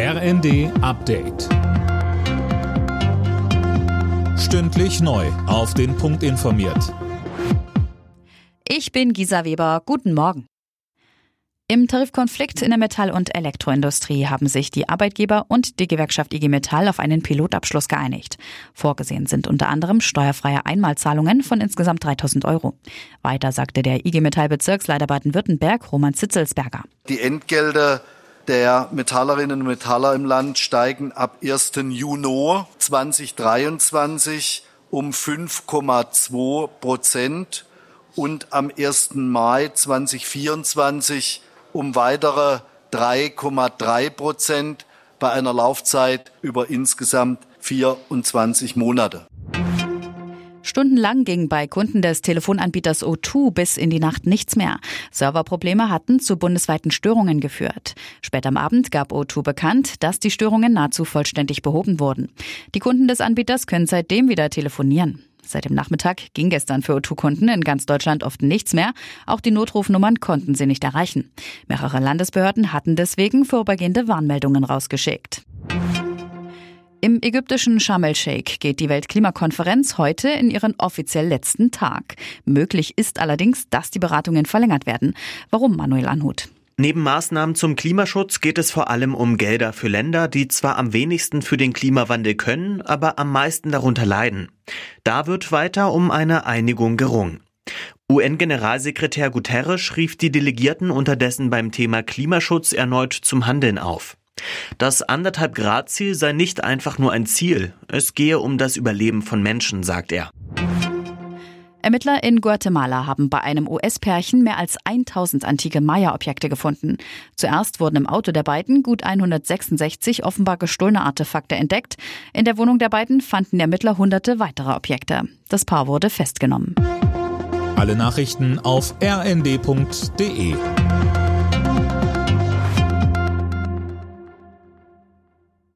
RND Update. Stündlich neu. Auf den Punkt informiert. Ich bin Gisa Weber. Guten Morgen. Im Tarifkonflikt in der Metall- und Elektroindustrie haben sich die Arbeitgeber und die Gewerkschaft IG Metall auf einen Pilotabschluss geeinigt. Vorgesehen sind unter anderem steuerfreie Einmalzahlungen von insgesamt 3000 Euro. Weiter sagte der IG Metall Bezirksleiter Baden-Württemberg Roman Zitzelsberger. Die Entgelte der Metallerinnen und Metaller im Land steigen ab 1. Juni 2023 um 5,2 Prozent und am 1. Mai 2024 um weitere 3,3 Prozent bei einer Laufzeit über insgesamt 24 Monate. Stundenlang ging bei Kunden des Telefonanbieters O2 bis in die Nacht nichts mehr. Serverprobleme hatten zu bundesweiten Störungen geführt. Später am Abend gab O2 bekannt, dass die Störungen nahezu vollständig behoben wurden. Die Kunden des Anbieters können seitdem wieder telefonieren. Seit dem Nachmittag ging gestern für O2-Kunden in ganz Deutschland oft nichts mehr. Auch die Notrufnummern konnten sie nicht erreichen. Mehrere Landesbehörden hatten deswegen vorübergehende Warnmeldungen rausgeschickt. Im ägyptischen Sharm el-Sheikh geht die Weltklimakonferenz heute in ihren offiziell letzten Tag. Möglich ist allerdings, dass die Beratungen verlängert werden. Warum, Manuel Anhut? Neben Maßnahmen zum Klimaschutz geht es vor allem um Gelder für Länder, die zwar am wenigsten für den Klimawandel können, aber am meisten darunter leiden. Da wird weiter um eine Einigung gerungen. UN-Generalsekretär Guterres rief die Delegierten unterdessen beim Thema Klimaschutz erneut zum Handeln auf. Das anderthalb Grad Ziel sei nicht einfach nur ein Ziel, es gehe um das Überleben von Menschen, sagt er. Ermittler in Guatemala haben bei einem US-Pärchen mehr als 1000 antike Maya-Objekte gefunden. Zuerst wurden im Auto der beiden gut 166 offenbar gestohlene Artefakte entdeckt. In der Wohnung der beiden fanden Ermittler hunderte weitere Objekte. Das Paar wurde festgenommen. Alle Nachrichten auf rnd.de